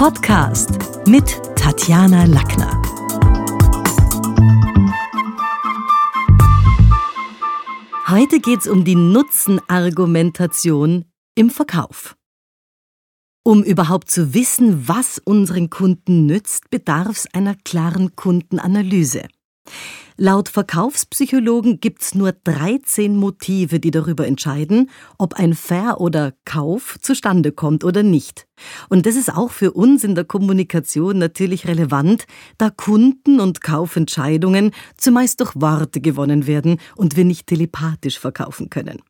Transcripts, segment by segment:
Podcast mit Tatjana Lackner. Heute geht es um die Nutzenargumentation im Verkauf. Um überhaupt zu wissen, was unseren Kunden nützt, bedarf es einer klaren Kundenanalyse. Laut Verkaufspsychologen gibt's nur 13 Motive, die darüber entscheiden, ob ein Ver- oder Kauf zustande kommt oder nicht. Und das ist auch für uns in der Kommunikation natürlich relevant, da Kunden- und Kaufentscheidungen zumeist durch Worte gewonnen werden und wir nicht telepathisch verkaufen können.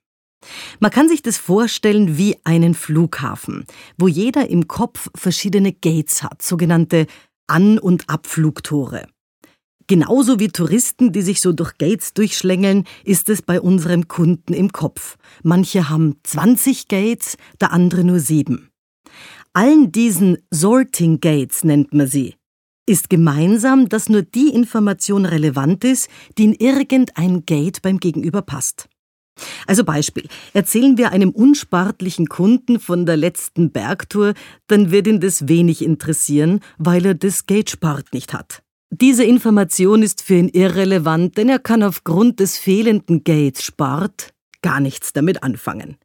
Man kann sich das vorstellen wie einen Flughafen, wo jeder im Kopf verschiedene Gates hat, sogenannte An- und Abflugtore. Genauso wie Touristen, die sich so durch Gates durchschlängeln, ist es bei unserem Kunden im Kopf. Manche haben 20 Gates, der andere nur sieben. Allen diesen Sorting Gates nennt man sie. Ist gemeinsam, dass nur die Information relevant ist, die in irgendein Gate beim Gegenüber passt. Also Beispiel. Erzählen wir einem unsportlichen Kunden von der letzten Bergtour, dann wird ihn das wenig interessieren, weil er das Gate-Sport nicht hat. Diese Information ist für ihn irrelevant, denn er kann aufgrund des fehlenden Gates Sport gar nichts damit anfangen.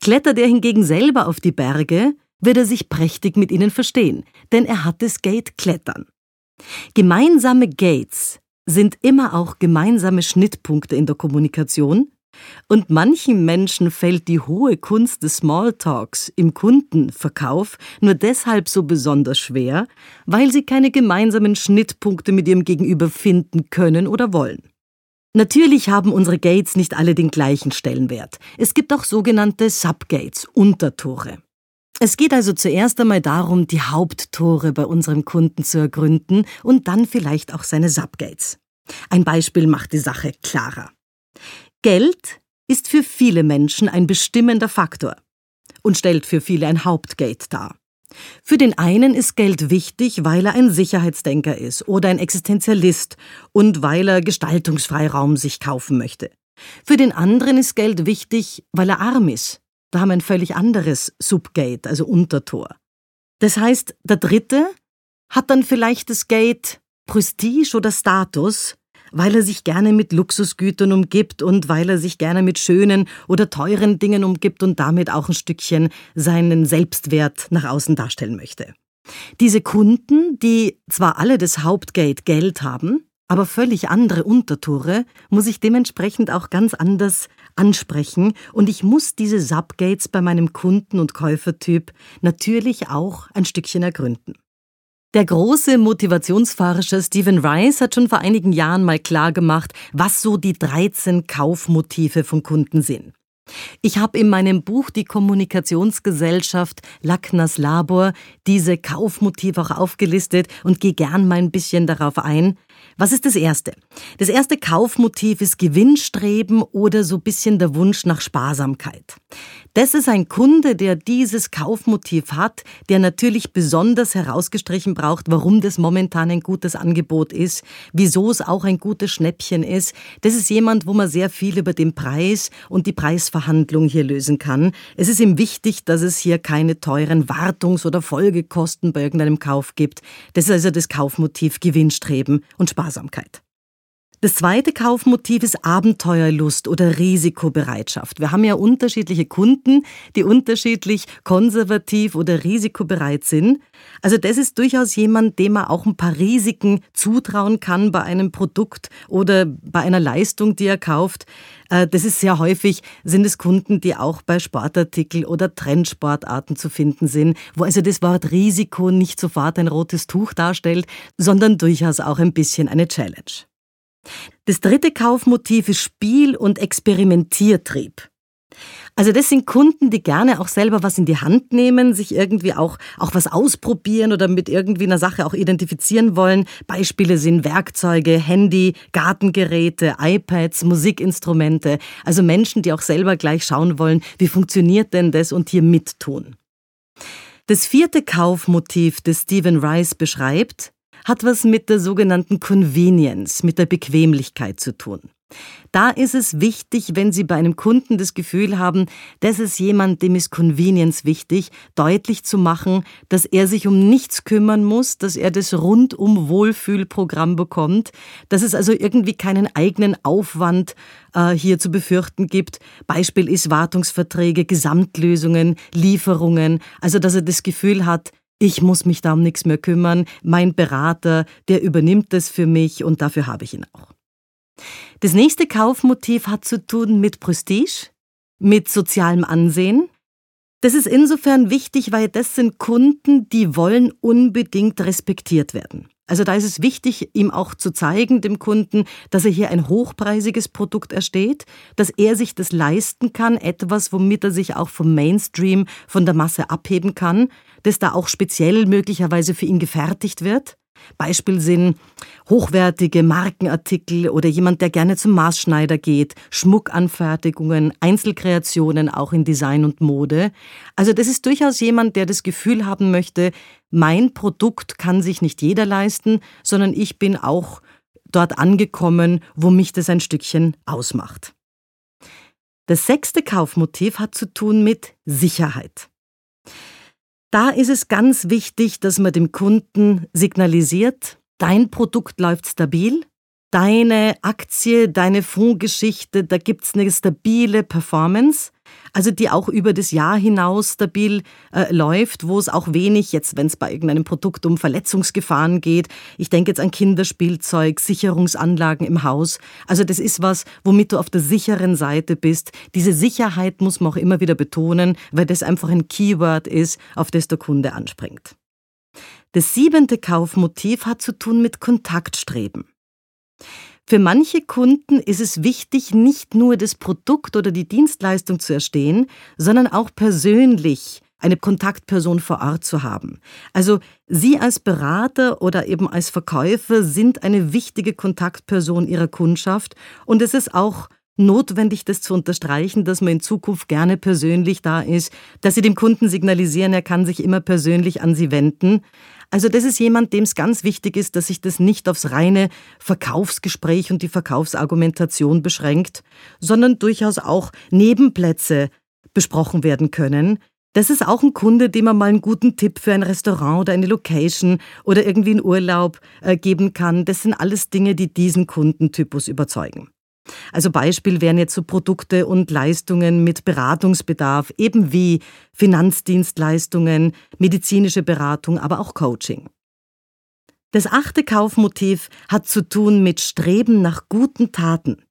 Klettert er hingegen selber auf die Berge, wird er sich prächtig mit ihnen verstehen, denn er hat das Gate Klettern. Gemeinsame Gates sind immer auch gemeinsame Schnittpunkte in der Kommunikation, und manchen Menschen fällt die hohe Kunst des Smalltalks im Kundenverkauf nur deshalb so besonders schwer, weil sie keine gemeinsamen Schnittpunkte mit ihrem Gegenüber finden können oder wollen. Natürlich haben unsere Gates nicht alle den gleichen Stellenwert. Es gibt auch sogenannte Subgates, Untertore. Es geht also zuerst einmal darum, die Haupttore bei unserem Kunden zu ergründen und dann vielleicht auch seine Subgates. Ein Beispiel macht die Sache klarer. Geld ist für viele Menschen ein bestimmender Faktor und stellt für viele ein Hauptgate dar. Für den einen ist Geld wichtig, weil er ein Sicherheitsdenker ist oder ein Existenzialist und weil er Gestaltungsfreiraum sich kaufen möchte. Für den anderen ist Geld wichtig, weil er arm ist. Da haben wir ein völlig anderes Subgate, also Untertor. Das heißt, der dritte hat dann vielleicht das Gate Prestige oder Status weil er sich gerne mit Luxusgütern umgibt und weil er sich gerne mit schönen oder teuren Dingen umgibt und damit auch ein Stückchen seinen Selbstwert nach außen darstellen möchte. Diese Kunden, die zwar alle das Hauptgate Geld haben, aber völlig andere Untertore, muss ich dementsprechend auch ganz anders ansprechen und ich muss diese Subgates bei meinem Kunden- und Käufertyp natürlich auch ein Stückchen ergründen. Der große Motivationsforscher Stephen Rice hat schon vor einigen Jahren mal klar gemacht, was so die 13 Kaufmotive von Kunden sind. Ich habe in meinem Buch Die Kommunikationsgesellschaft Lackners Labor diese Kaufmotive auch aufgelistet und gehe gern mal ein bisschen darauf ein. Was ist das erste? Das erste Kaufmotiv ist Gewinnstreben oder so bisschen der Wunsch nach Sparsamkeit. Das ist ein Kunde, der dieses Kaufmotiv hat, der natürlich besonders herausgestrichen braucht, warum das momentan ein gutes Angebot ist, wieso es auch ein gutes Schnäppchen ist. Das ist jemand, wo man sehr viel über den Preis und die Preisverhandlung hier lösen kann. Es ist ihm wichtig, dass es hier keine teuren Wartungs- oder Folgekosten bei irgendeinem Kauf gibt. Das ist also das Kaufmotiv Gewinnstreben und Sparsamkeit. Das zweite Kaufmotiv ist Abenteuerlust oder Risikobereitschaft. Wir haben ja unterschiedliche Kunden, die unterschiedlich konservativ oder risikobereit sind. Also das ist durchaus jemand, dem man auch ein paar Risiken zutrauen kann bei einem Produkt oder bei einer Leistung, die er kauft. Äh, das ist sehr häufig, sind es Kunden, die auch bei Sportartikel oder Trendsportarten zu finden sind, wo also das Wort Risiko nicht sofort ein rotes Tuch darstellt, sondern durchaus auch ein bisschen eine Challenge. Das dritte Kaufmotiv ist Spiel- und Experimentiertrieb. Also das sind Kunden, die gerne auch selber was in die Hand nehmen, sich irgendwie auch, auch was ausprobieren oder mit irgendwie einer Sache auch identifizieren wollen. Beispiele sind Werkzeuge, Handy, Gartengeräte, iPads, Musikinstrumente. Also Menschen, die auch selber gleich schauen wollen, wie funktioniert denn das und hier mittun. Das vierte Kaufmotiv, das Stephen Rice beschreibt, hat was mit der sogenannten Convenience, mit der Bequemlichkeit zu tun. Da ist es wichtig, wenn Sie bei einem Kunden das Gefühl haben, das ist jemand, dem ist Convenience wichtig, deutlich zu machen, dass er sich um nichts kümmern muss, dass er das rundum Wohlfühlprogramm bekommt, dass es also irgendwie keinen eigenen Aufwand äh, hier zu befürchten gibt. Beispiel ist Wartungsverträge, Gesamtlösungen, Lieferungen, also dass er das Gefühl hat, ich muss mich da um nichts mehr kümmern, mein Berater, der übernimmt das für mich und dafür habe ich ihn auch. Das nächste Kaufmotiv hat zu tun mit Prestige, mit sozialem Ansehen. Das ist insofern wichtig, weil das sind Kunden, die wollen unbedingt respektiert werden. Also da ist es wichtig, ihm auch zu zeigen, dem Kunden, dass er hier ein hochpreisiges Produkt ersteht, dass er sich das leisten kann, etwas, womit er sich auch vom Mainstream, von der Masse abheben kann, das da auch speziell möglicherweise für ihn gefertigt wird. Beispiel sind hochwertige Markenartikel oder jemand, der gerne zum Maßschneider geht, Schmuckanfertigungen, Einzelkreationen auch in Design und Mode. Also das ist durchaus jemand, der das Gefühl haben möchte, mein Produkt kann sich nicht jeder leisten, sondern ich bin auch dort angekommen, wo mich das ein Stückchen ausmacht. Das sechste Kaufmotiv hat zu tun mit Sicherheit. Da ist es ganz wichtig, dass man dem Kunden signalisiert, dein Produkt läuft stabil, deine Aktie, deine Fondsgeschichte, da gibt's eine stabile Performance also die auch über das Jahr hinaus stabil äh, läuft, wo es auch wenig, jetzt wenn es bei irgendeinem Produkt um Verletzungsgefahren geht, ich denke jetzt an Kinderspielzeug, Sicherungsanlagen im Haus, also das ist was, womit du auf der sicheren Seite bist. Diese Sicherheit muss man auch immer wieder betonen, weil das einfach ein Keyword ist, auf das der Kunde anspringt. Das siebente Kaufmotiv hat zu tun mit Kontaktstreben. Für manche Kunden ist es wichtig, nicht nur das Produkt oder die Dienstleistung zu erstehen, sondern auch persönlich eine Kontaktperson vor Ort zu haben. Also Sie als Berater oder eben als Verkäufer sind eine wichtige Kontaktperson Ihrer Kundschaft und es ist auch notwendig, das zu unterstreichen, dass man in Zukunft gerne persönlich da ist, dass Sie dem Kunden signalisieren, er kann sich immer persönlich an Sie wenden. Also das ist jemand, dem es ganz wichtig ist, dass sich das nicht aufs reine Verkaufsgespräch und die Verkaufsargumentation beschränkt, sondern durchaus auch Nebenplätze besprochen werden können. Das ist auch ein Kunde, dem man mal einen guten Tipp für ein Restaurant oder eine Location oder irgendwie einen Urlaub äh, geben kann. Das sind alles Dinge, die diesen Kundentypus überzeugen. Also Beispiel wären jetzt so Produkte und Leistungen mit Beratungsbedarf, eben wie Finanzdienstleistungen, medizinische Beratung, aber auch Coaching. Das achte Kaufmotiv hat zu tun mit Streben nach guten Taten.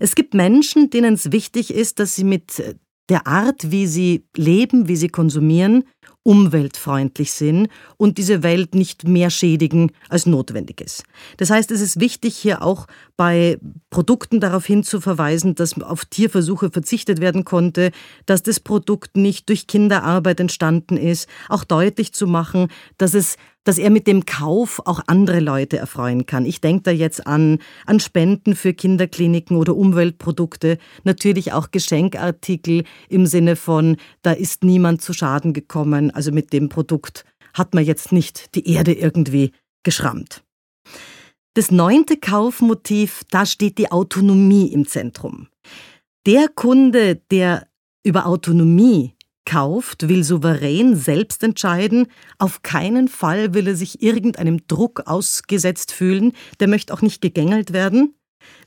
Es gibt Menschen, denen es wichtig ist, dass sie mit der Art, wie sie leben, wie sie konsumieren, umweltfreundlich sind und diese Welt nicht mehr schädigen, als notwendig ist. Das heißt, es ist wichtig, hier auch bei Produkten darauf hinzuverweisen, dass auf Tierversuche verzichtet werden konnte, dass das Produkt nicht durch Kinderarbeit entstanden ist, auch deutlich zu machen, dass es dass er mit dem Kauf auch andere Leute erfreuen kann. Ich denke da jetzt an, an Spenden für Kinderkliniken oder Umweltprodukte, natürlich auch Geschenkartikel im Sinne von, da ist niemand zu Schaden gekommen, also mit dem Produkt hat man jetzt nicht die Erde irgendwie geschrammt. Das neunte Kaufmotiv, da steht die Autonomie im Zentrum. Der Kunde, der über Autonomie kauft, will souverän selbst entscheiden, auf keinen Fall will er sich irgendeinem Druck ausgesetzt fühlen, der möchte auch nicht gegängelt werden,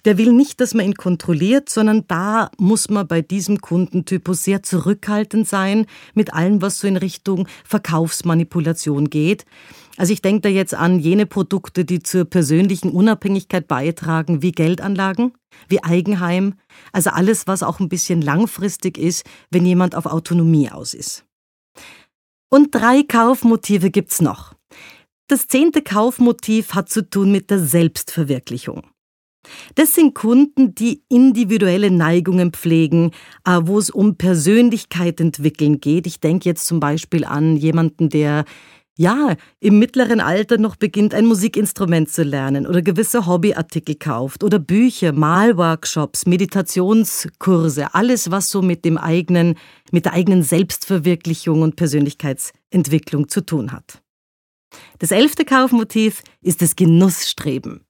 der will nicht, dass man ihn kontrolliert, sondern da muss man bei diesem Kundentypus sehr zurückhaltend sein mit allem, was so in Richtung Verkaufsmanipulation geht. Also ich denke da jetzt an jene Produkte, die zur persönlichen Unabhängigkeit beitragen, wie Geldanlagen, wie Eigenheim, also alles, was auch ein bisschen langfristig ist, wenn jemand auf Autonomie aus ist. Und drei Kaufmotive gibt's noch. Das zehnte Kaufmotiv hat zu tun mit der Selbstverwirklichung. Das sind Kunden, die individuelle Neigungen pflegen, äh, wo es um Persönlichkeit entwickeln geht. Ich denke jetzt zum Beispiel an jemanden, der ja, im mittleren Alter noch beginnt, ein Musikinstrument zu lernen oder gewisse Hobbyartikel kauft oder Bücher, Malworkshops, Meditationskurse, alles, was so mit dem eigenen, mit der eigenen Selbstverwirklichung und Persönlichkeitsentwicklung zu tun hat. Das elfte Kaufmotiv ist das Genussstreben.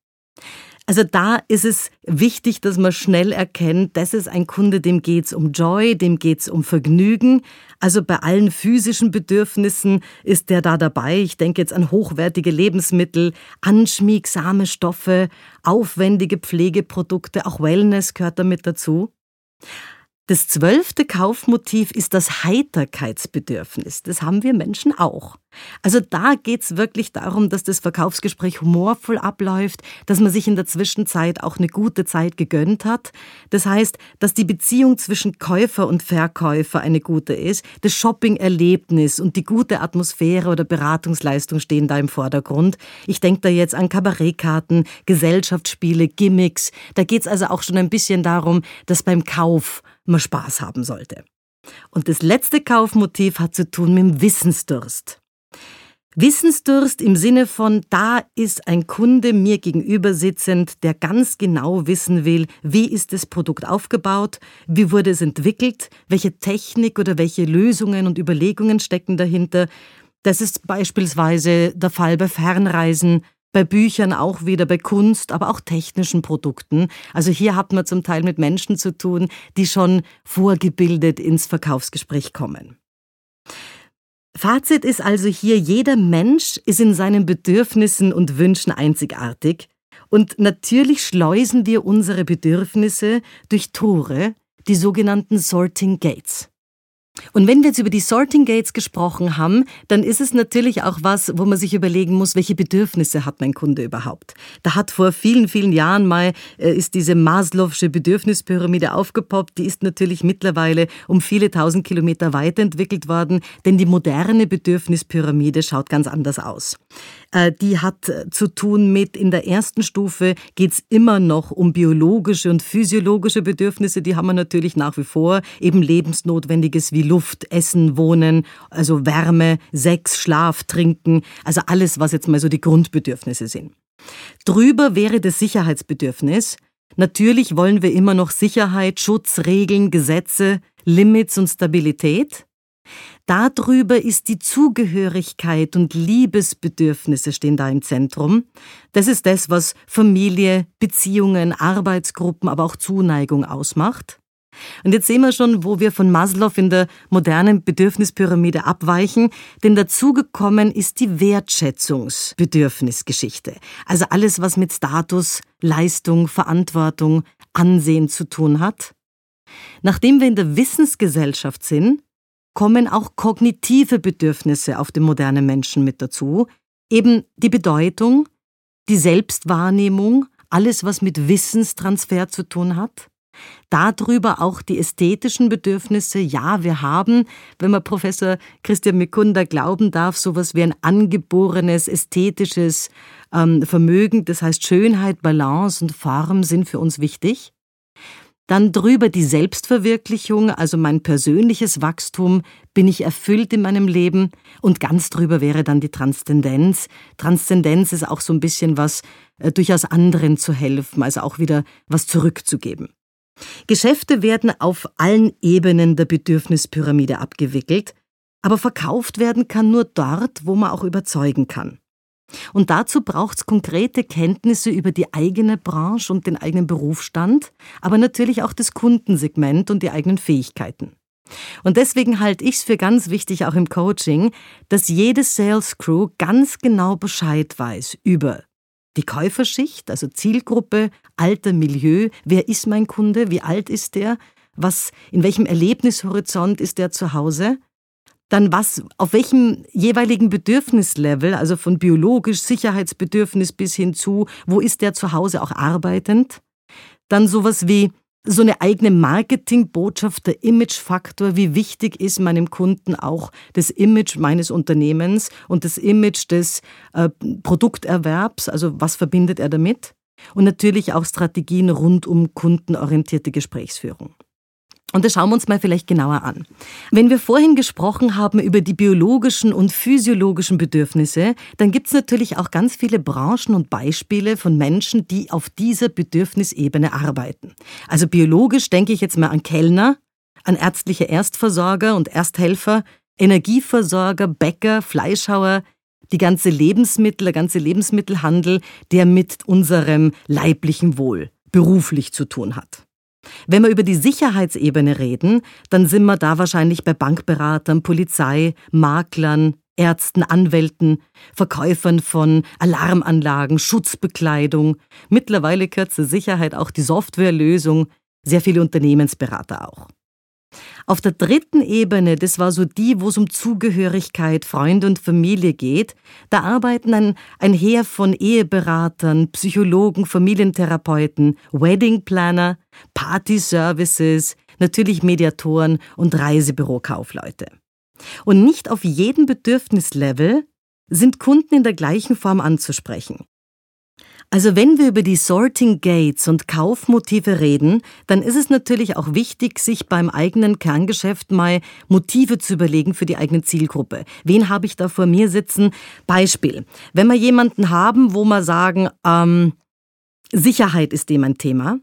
Also da ist es wichtig, dass man schnell erkennt, das ist ein Kunde, dem geht's um Joy, dem geht's um Vergnügen. Also bei allen physischen Bedürfnissen ist der da dabei. Ich denke jetzt an hochwertige Lebensmittel, anschmiegsame Stoffe, aufwendige Pflegeprodukte, auch Wellness gehört damit dazu. Das zwölfte Kaufmotiv ist das Heiterkeitsbedürfnis. Das haben wir Menschen auch. Also da geht's wirklich darum, dass das Verkaufsgespräch humorvoll abläuft, dass man sich in der Zwischenzeit auch eine gute Zeit gegönnt hat. Das heißt, dass die Beziehung zwischen Käufer und Verkäufer eine gute ist. Das Shopping-Erlebnis und die gute Atmosphäre oder Beratungsleistung stehen da im Vordergrund. Ich denke da jetzt an Kabarettkarten, Gesellschaftsspiele, Gimmicks. Da geht's also auch schon ein bisschen darum, dass beim Kauf man Spaß haben sollte. Und das letzte Kaufmotiv hat zu tun mit dem Wissensdurst. Wissensdurst im Sinne von, da ist ein Kunde mir gegenüber sitzend, der ganz genau wissen will, wie ist das Produkt aufgebaut, wie wurde es entwickelt, welche Technik oder welche Lösungen und Überlegungen stecken dahinter. Das ist beispielsweise der Fall bei Fernreisen, bei Büchern auch wieder, bei Kunst, aber auch technischen Produkten. Also hier hat man zum Teil mit Menschen zu tun, die schon vorgebildet ins Verkaufsgespräch kommen. Fazit ist also hier, jeder Mensch ist in seinen Bedürfnissen und Wünschen einzigartig. Und natürlich schleusen wir unsere Bedürfnisse durch Tore, die sogenannten Sorting Gates. Und wenn wir jetzt über die Sorting Gates gesprochen haben, dann ist es natürlich auch was, wo man sich überlegen muss, welche Bedürfnisse hat mein Kunde überhaupt. Da hat vor vielen, vielen Jahren mal äh, ist diese Maslow'sche Bedürfnispyramide aufgepoppt. Die ist natürlich mittlerweile um viele tausend Kilometer weiterentwickelt worden, denn die moderne Bedürfnispyramide schaut ganz anders aus. Äh, die hat äh, zu tun mit, in der ersten Stufe geht es immer noch um biologische und physiologische Bedürfnisse, die haben wir natürlich nach wie vor, eben lebensnotwendiges wie Luft, Essen, Wohnen, also Wärme, Sex, Schlaf, Trinken, also alles, was jetzt mal so die Grundbedürfnisse sind. Drüber wäre das Sicherheitsbedürfnis. Natürlich wollen wir immer noch Sicherheit, Schutz, Regeln, Gesetze, Limits und Stabilität. Darüber ist die Zugehörigkeit und Liebesbedürfnisse stehen da im Zentrum. Das ist das, was Familie, Beziehungen, Arbeitsgruppen, aber auch Zuneigung ausmacht. Und jetzt sehen wir schon, wo wir von Maslow in der modernen Bedürfnispyramide abweichen, denn dazugekommen ist die Wertschätzungsbedürfnisgeschichte. Also alles, was mit Status, Leistung, Verantwortung, Ansehen zu tun hat. Nachdem wir in der Wissensgesellschaft sind, kommen auch kognitive Bedürfnisse auf den modernen Menschen mit dazu, eben die Bedeutung, die Selbstwahrnehmung, alles, was mit Wissenstransfer zu tun hat. Darüber auch die ästhetischen Bedürfnisse. Ja, wir haben, wenn man Professor Christian Mikunda glauben darf, sowas wie ein angeborenes ästhetisches ähm, Vermögen. Das heißt, Schönheit, Balance und Form sind für uns wichtig. Dann drüber die Selbstverwirklichung, also mein persönliches Wachstum, bin ich erfüllt in meinem Leben und ganz drüber wäre dann die Transzendenz. Transzendenz ist auch so ein bisschen was, äh, durchaus anderen zu helfen, also auch wieder was zurückzugeben. Geschäfte werden auf allen Ebenen der Bedürfnispyramide abgewickelt, aber verkauft werden kann nur dort, wo man auch überzeugen kann. Und dazu braucht es konkrete Kenntnisse über die eigene Branche und den eigenen Berufsstand, aber natürlich auch das Kundensegment und die eigenen Fähigkeiten. Und deswegen halte ich es für ganz wichtig, auch im Coaching, dass jede Sales Crew ganz genau Bescheid weiß über die Käuferschicht, also Zielgruppe, Alter, Milieu, wer ist mein Kunde, wie alt ist der, was, in welchem Erlebnishorizont ist der zu Hause, dann was, auf welchem jeweiligen Bedürfnislevel, also von biologisch Sicherheitsbedürfnis bis hin zu, wo ist der zu Hause auch arbeitend, dann sowas wie so eine eigene Marketingbotschaft, der Imagefaktor, wie wichtig ist meinem Kunden auch das Image meines Unternehmens und das Image des äh, Produkterwerbs, also was verbindet er damit? Und natürlich auch Strategien rund um kundenorientierte Gesprächsführung. Und das schauen wir uns mal vielleicht genauer an. Wenn wir vorhin gesprochen haben über die biologischen und physiologischen Bedürfnisse, dann gibt es natürlich auch ganz viele Branchen und Beispiele von Menschen, die auf dieser Bedürfnisebene arbeiten. Also biologisch denke ich jetzt mal an Kellner, an ärztliche Erstversorger und Ersthelfer, Energieversorger, Bäcker, Fleischhauer, die ganze Lebensmittel, der ganze Lebensmittelhandel, der mit unserem leiblichen Wohl beruflich zu tun hat. Wenn wir über die Sicherheitsebene reden, dann sind wir da wahrscheinlich bei Bankberatern, Polizei, Maklern, Ärzten, Anwälten, Verkäufern von Alarmanlagen, Schutzbekleidung. Mittlerweile zur Sicherheit auch die Softwarelösung, sehr viele Unternehmensberater auch. Auf der dritten Ebene, das war so die, wo es um Zugehörigkeit, Freunde und Familie geht, da arbeiten ein, ein Heer von Eheberatern, Psychologen, Familientherapeuten, Weddingplaner, Party-Services, natürlich Mediatoren und Reisebürokaufleute. Und nicht auf jedem Bedürfnislevel sind Kunden in der gleichen Form anzusprechen. Also wenn wir über die Sorting Gates und Kaufmotive reden, dann ist es natürlich auch wichtig, sich beim eigenen Kerngeschäft mal Motive zu überlegen für die eigene Zielgruppe. Wen habe ich da vor mir sitzen? Beispiel. Wenn wir jemanden haben, wo wir sagen, ähm, Sicherheit ist dem ein Thema,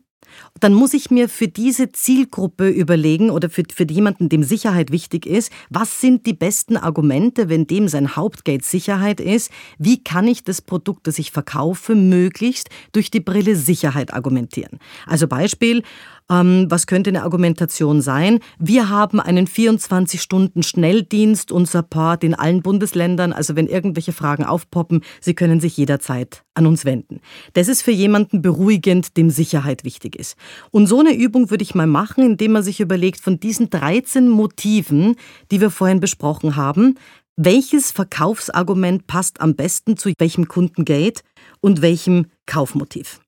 dann muss ich mir für diese Zielgruppe überlegen oder für, für jemanden, dem Sicherheit wichtig ist, was sind die besten Argumente, wenn dem sein Hauptgate Sicherheit ist, wie kann ich das Produkt, das ich verkaufe, möglichst durch die Brille Sicherheit argumentieren. Also Beispiel, ähm, was könnte eine Argumentation sein? Wir haben einen 24-Stunden-Schnelldienst und Support in allen Bundesländern. Also wenn irgendwelche Fragen aufpoppen, Sie können sich jederzeit an uns wenden. Das ist für jemanden beruhigend, dem Sicherheit wichtig ist. Und so eine Übung würde ich mal machen, indem man sich überlegt, von diesen 13 Motiven, die wir vorhin besprochen haben, welches Verkaufsargument passt am besten zu welchem Kundengate und welchem Kaufmotiv.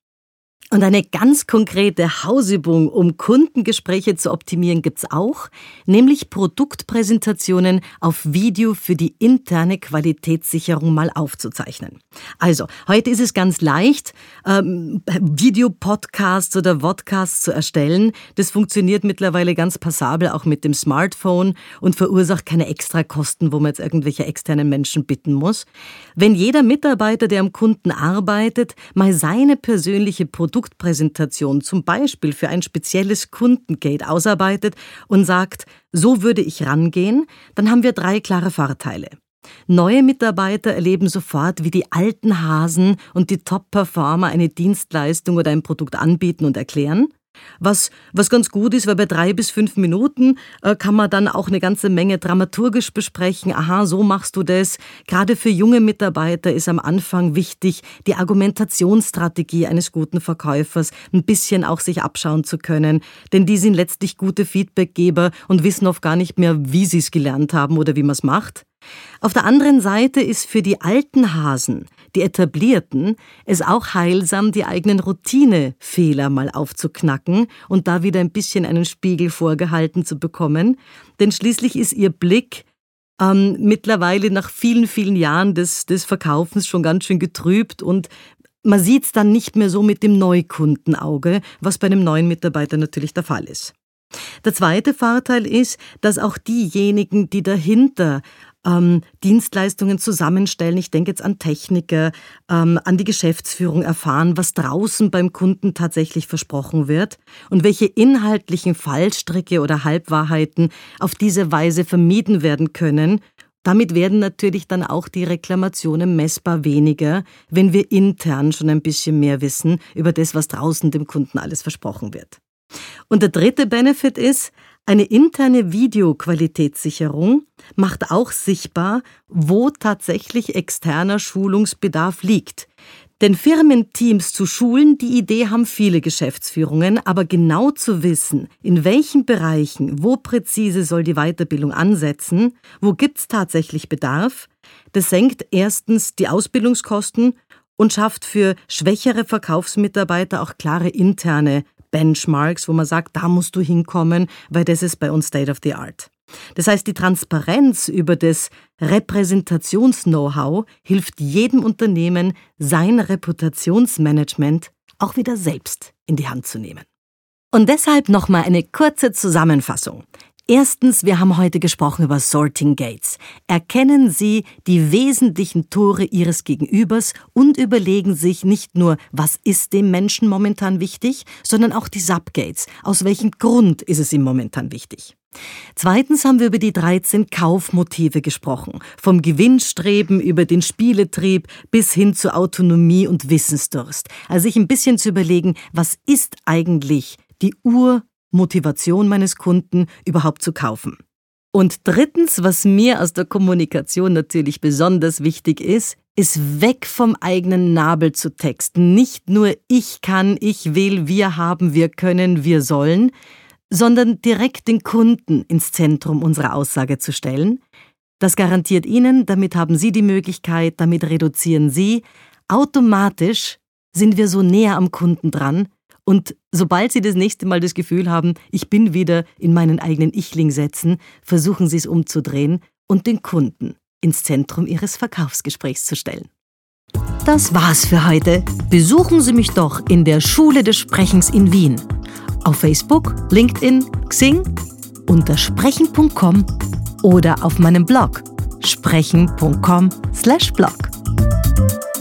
Und eine ganz konkrete Hausübung, um Kundengespräche zu optimieren, gibt's auch, nämlich Produktpräsentationen auf Video für die interne Qualitätssicherung mal aufzuzeichnen. Also, heute ist es ganz leicht, ähm, Videopodcasts oder Vodcasts zu erstellen. Das funktioniert mittlerweile ganz passabel auch mit dem Smartphone und verursacht keine Extrakosten, wo man jetzt irgendwelche externen Menschen bitten muss. Wenn jeder Mitarbeiter, der am Kunden arbeitet, mal seine persönliche Produkt Produktpräsentation zum Beispiel für ein spezielles Kundengate ausarbeitet und sagt, so würde ich rangehen, dann haben wir drei klare Vorteile. Neue Mitarbeiter erleben sofort, wie die alten Hasen und die Top-Performer eine Dienstleistung oder ein Produkt anbieten und erklären. Was, was ganz gut ist, weil bei drei bis fünf Minuten äh, kann man dann auch eine ganze Menge dramaturgisch besprechen. Aha, so machst du das. Gerade für junge Mitarbeiter ist am Anfang wichtig, die Argumentationsstrategie eines guten Verkäufers ein bisschen auch sich abschauen zu können. Denn die sind letztlich gute Feedbackgeber und wissen oft gar nicht mehr, wie sie es gelernt haben oder wie man es macht. Auf der anderen Seite ist für die alten Hasen, die etablierten, es auch heilsam, die eigenen Routinefehler mal aufzuknacken und da wieder ein bisschen einen Spiegel vorgehalten zu bekommen. Denn schließlich ist ihr Blick ähm, mittlerweile nach vielen, vielen Jahren des, des Verkaufens schon ganz schön getrübt und man sieht es dann nicht mehr so mit dem Neukundenauge, was bei einem neuen Mitarbeiter natürlich der Fall ist. Der zweite Vorteil ist, dass auch diejenigen, die dahinter ähm, Dienstleistungen zusammenstellen. Ich denke jetzt an Techniker, ähm, an die Geschäftsführung erfahren, was draußen beim Kunden tatsächlich versprochen wird und welche inhaltlichen Fallstricke oder Halbwahrheiten auf diese Weise vermieden werden können. Damit werden natürlich dann auch die Reklamationen messbar weniger, wenn wir intern schon ein bisschen mehr wissen über das, was draußen dem Kunden alles versprochen wird. Und der dritte Benefit ist, eine interne Videoqualitätssicherung macht auch sichtbar, wo tatsächlich externer Schulungsbedarf liegt. Denn Firmenteams zu schulen, die Idee haben viele Geschäftsführungen, aber genau zu wissen, in welchen Bereichen, wo präzise soll die Weiterbildung ansetzen, wo gibt's tatsächlich Bedarf, das senkt erstens die Ausbildungskosten und schafft für schwächere Verkaufsmitarbeiter auch klare interne Benchmarks, wo man sagt, da musst du hinkommen, weil das ist bei uns State of the Art. Das heißt, die Transparenz über das Repräsentations-Know-how hilft jedem Unternehmen, sein Reputationsmanagement auch wieder selbst in die Hand zu nehmen. Und deshalb nochmal eine kurze Zusammenfassung. Erstens, wir haben heute gesprochen über Sorting Gates. Erkennen Sie die wesentlichen Tore Ihres Gegenübers und überlegen sich nicht nur, was ist dem Menschen momentan wichtig, sondern auch die Subgates. Aus welchem Grund ist es ihm momentan wichtig? Zweitens haben wir über die 13 Kaufmotive gesprochen, vom Gewinnstreben über den Spieletrieb bis hin zu Autonomie und Wissensdurst. Also sich ein bisschen zu überlegen, was ist eigentlich die Urmotivation meines Kunden überhaupt zu kaufen. Und drittens, was mir aus der Kommunikation natürlich besonders wichtig ist, ist weg vom eigenen Nabel zu texten. Nicht nur ich kann, ich will, wir haben, wir können, wir sollen, sondern direkt den Kunden ins Zentrum unserer Aussage zu stellen. Das garantiert Ihnen, damit haben Sie die Möglichkeit, damit reduzieren Sie. Automatisch sind wir so näher am Kunden dran und sobald Sie das nächste Mal das Gefühl haben, ich bin wieder in meinen eigenen Ichling setzen, versuchen Sie es umzudrehen und den Kunden ins Zentrum Ihres Verkaufsgesprächs zu stellen. Das war's für heute. Besuchen Sie mich doch in der Schule des Sprechens in Wien auf Facebook, LinkedIn, Xing, unter sprechen.com oder auf meinem Blog sprechen.com/blog.